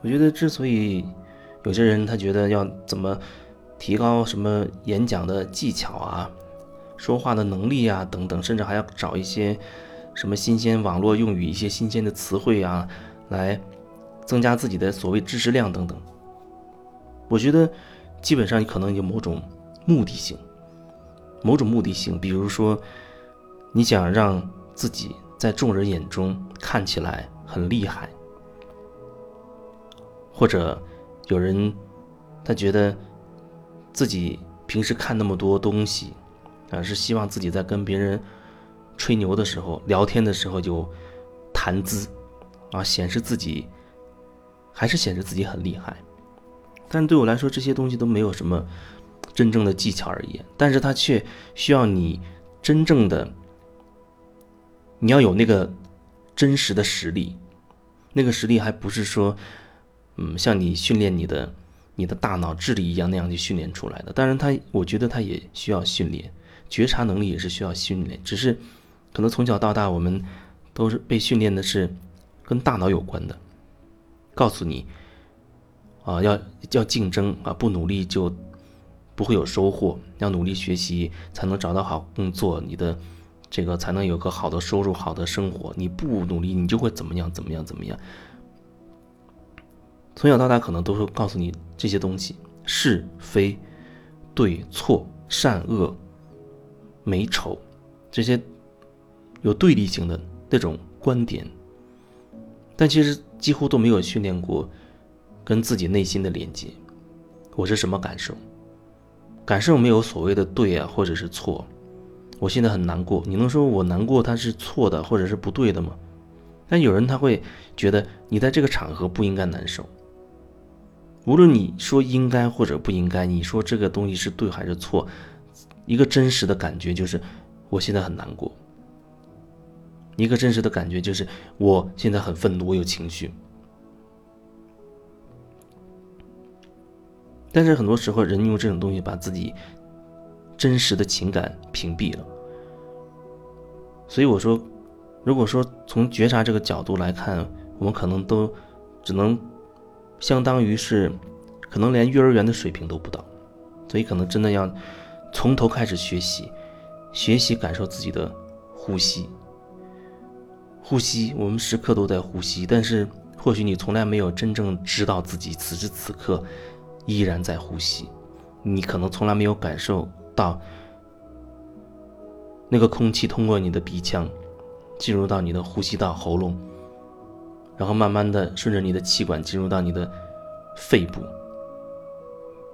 我觉得之所以有些人他觉得要怎么提高什么演讲的技巧啊、说话的能力啊等等，甚至还要找一些什么新鲜网络用语、一些新鲜的词汇啊，来增加自己的所谓知识量等等。我觉得基本上可能有某种目的性，某种目的性，比如说你想让自己在众人眼中看起来很厉害。或者有人他觉得自己平时看那么多东西啊，是希望自己在跟别人吹牛的时候、聊天的时候就谈资啊，显示自己还是显示自己很厉害。但对我来说，这些东西都没有什么真正的技巧而言，但是它却需要你真正的，你要有那个真实的实力，那个实力还不是说。嗯，像你训练你的你的大脑智力一样那样去训练出来的。当然，他我觉得他也需要训练，觉察能力也是需要训练。只是可能从小到大，我们都是被训练的是跟大脑有关的，告诉你啊，要要竞争啊，不努力就不会有收获，要努力学习才能找到好工作，你的这个才能有个好的收入、好的生活。你不努力，你就会怎么样？怎么样？怎么样？从小到大，可能都会告诉你这些东西是非、对错、善恶、美丑这些有对立性的那种观点，但其实几乎都没有训练过跟自己内心的连接。我是什么感受？感受没有所谓的对啊，或者是错。我现在很难过，你能说我难过它是错的或者是不对的吗？但有人他会觉得你在这个场合不应该难受。无论你说应该或者不应该，你说这个东西是对还是错，一个真实的感觉就是我现在很难过。一个真实的感觉就是我现在很愤怒，我有情绪。但是很多时候，人用这种东西把自己真实的情感屏蔽了。所以我说，如果说从觉察这个角度来看，我们可能都只能。相当于是，可能连幼儿园的水平都不到，所以可能真的要从头开始学习，学习感受自己的呼吸。呼吸，我们时刻都在呼吸，但是或许你从来没有真正知道自己此时此刻依然在呼吸，你可能从来没有感受到那个空气通过你的鼻腔进入到你的呼吸道、喉咙。然后慢慢的顺着你的气管进入到你的肺部，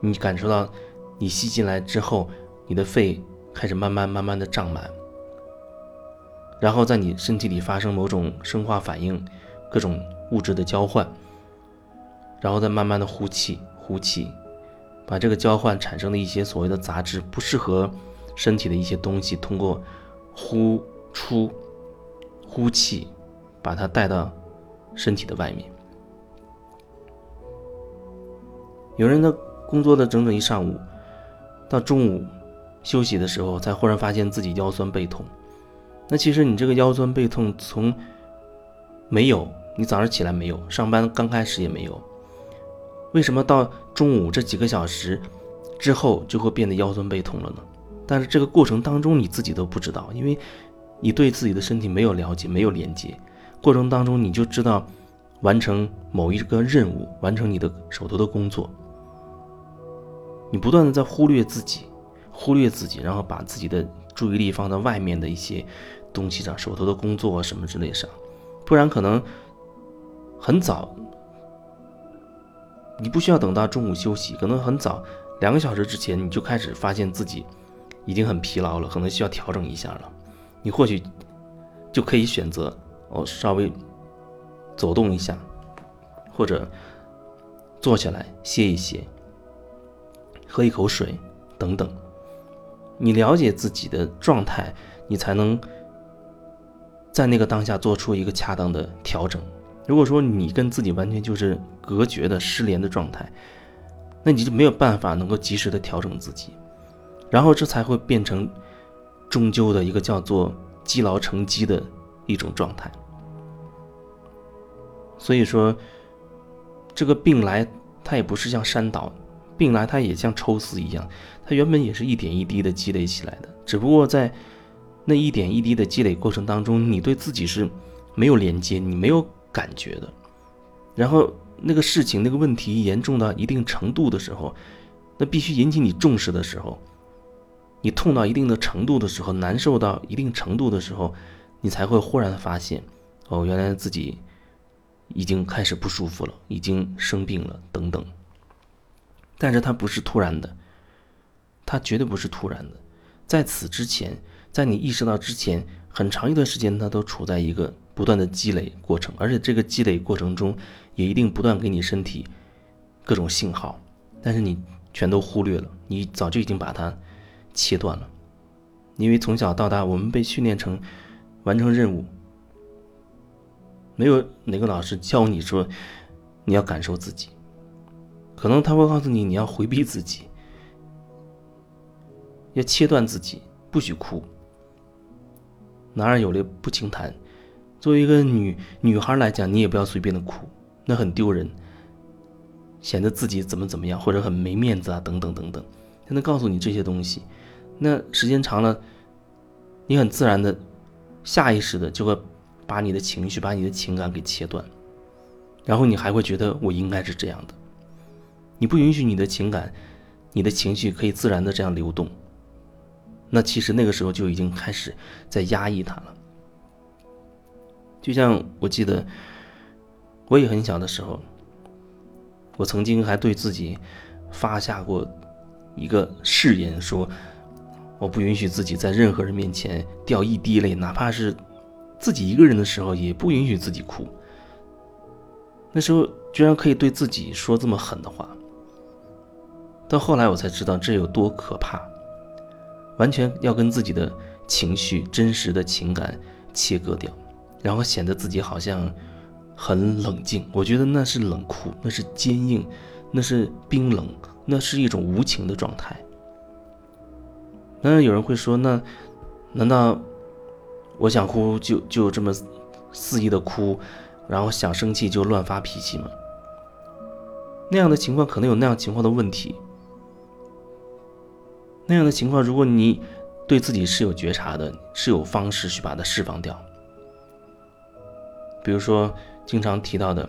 你感受到你吸进来之后，你的肺开始慢慢慢慢的胀满，然后在你身体里发生某种生化反应，各种物质的交换，然后再慢慢的呼气，呼气，把这个交换产生的一些所谓的杂质、不适合身体的一些东西，通过呼出、呼气，把它带到。身体的外面，有人呢工作了整整一上午，到中午休息的时候，才忽然发现自己腰酸背痛。那其实你这个腰酸背痛从没有，你早上起来没有，上班刚开始也没有，为什么到中午这几个小时之后就会变得腰酸背痛了呢？但是这个过程当中你自己都不知道，因为你对自己的身体没有了解，没有连接。过程当中，你就知道完成某一个任务，完成你的手头的工作。你不断的在忽略自己，忽略自己，然后把自己的注意力放在外面的一些东西上，手头的工作什么之类上，不然可能很早，你不需要等到中午休息，可能很早两个小时之前你就开始发现自己已经很疲劳了，可能需要调整一下了。你或许就可以选择。我，稍微走动一下，或者坐下来歇一歇，喝一口水等等。你了解自己的状态，你才能在那个当下做出一个恰当的调整。如果说你跟自己完全就是隔绝的、失联的状态，那你就没有办法能够及时的调整自己，然后这才会变成终究的一个叫做积劳成疾的一种状态。所以说，这个病来，它也不是像山倒，病来它也像抽丝一样，它原本也是一点一滴的积累起来的，只不过在那一点一滴的积累过程当中，你对自己是没有连接，你没有感觉的。然后那个事情、那个问题严重到一定程度的时候，那必须引起你重视的时候，你痛到一定的程度的时候，难受到一定程度的时候，你才会忽然发现，哦，原来自己。已经开始不舒服了，已经生病了，等等。但是它不是突然的，它绝对不是突然的。在此之前，在你意识到之前，很长一段时间，它都处在一个不断的积累过程，而且这个积累过程中，也一定不断给你身体各种信号，但是你全都忽略了，你早就已经把它切断了，因为从小到大，我们被训练成完成任务。没有哪个老师教你说，你要感受自己，可能他会告诉你你要回避自己，要切断自己，不许哭。男儿有泪不轻弹，作为一个女女孩来讲，你也不要随便的哭，那很丢人，显得自己怎么怎么样，或者很没面子啊，等等等等。他能告诉你这些东西，那时间长了，你很自然的，下意识的就会。把你的情绪，把你的情感给切断，然后你还会觉得我应该是这样的。你不允许你的情感、你的情绪可以自然的这样流动，那其实那个时候就已经开始在压抑它了。就像我记得，我也很小的时候，我曾经还对自己发下过一个誓言，说我不允许自己在任何人面前掉一滴泪，哪怕是。自己一个人的时候也不允许自己哭。那时候居然可以对自己说这么狠的话。到后来我才知道这有多可怕，完全要跟自己的情绪、真实的情感切割掉，然后显得自己好像很冷静。我觉得那是冷酷，那是坚硬，那是冰冷，那是一种无情的状态。当然有人会说，那难道？我想哭就就这么肆意的哭，然后想生气就乱发脾气嘛。那样的情况可能有那样情况的问题。那样的情况，如果你对自己是有觉察的，是有方式去把它释放掉。比如说经常提到的，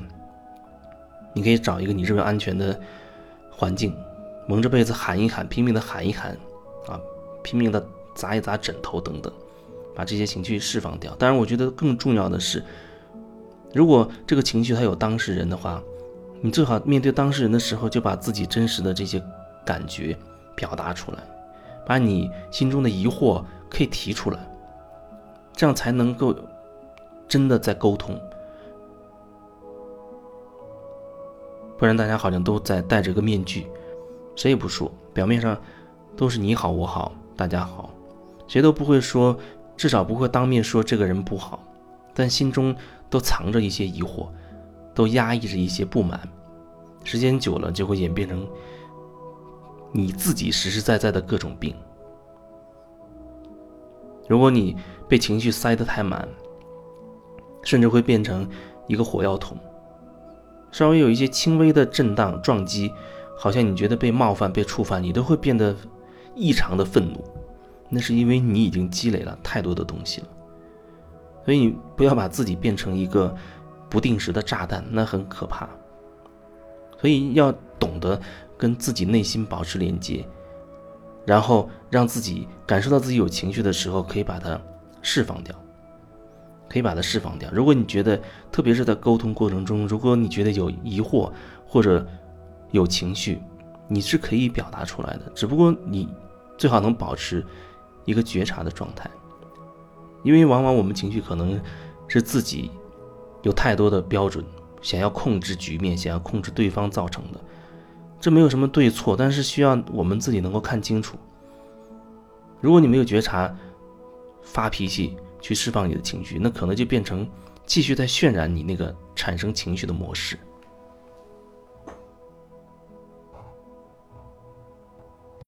你可以找一个你认为安全的环境，蒙着被子喊一喊，拼命的喊一喊，啊，拼命的砸一砸枕头等等。把这些情绪释放掉。当然，我觉得更重要的是，如果这个情绪它有当事人的话，你最好面对当事人的时候，就把自己真实的这些感觉表达出来，把你心中的疑惑可以提出来，这样才能够真的在沟通。不然，大家好像都在戴着个面具，谁也不说，表面上都是你好我好大家好，谁都不会说。至少不会当面说这个人不好，但心中都藏着一些疑惑，都压抑着一些不满。时间久了，就会演变成你自己实实在在的各种病。如果你被情绪塞得太满，甚至会变成一个火药桶。稍微有一些轻微的震荡撞击，好像你觉得被冒犯、被触犯，你都会变得异常的愤怒。那是因为你已经积累了太多的东西了，所以你不要把自己变成一个不定时的炸弹，那很可怕。所以要懂得跟自己内心保持连接，然后让自己感受到自己有情绪的时候，可以把它释放掉，可以把它释放掉。如果你觉得，特别是在沟通过程中，如果你觉得有疑惑或者有情绪，你是可以表达出来的，只不过你最好能保持。一个觉察的状态，因为往往我们情绪可能是自己有太多的标准，想要控制局面，想要控制对方造成的。这没有什么对错，但是需要我们自己能够看清楚。如果你没有觉察，发脾气去释放你的情绪，那可能就变成继续在渲染你那个产生情绪的模式。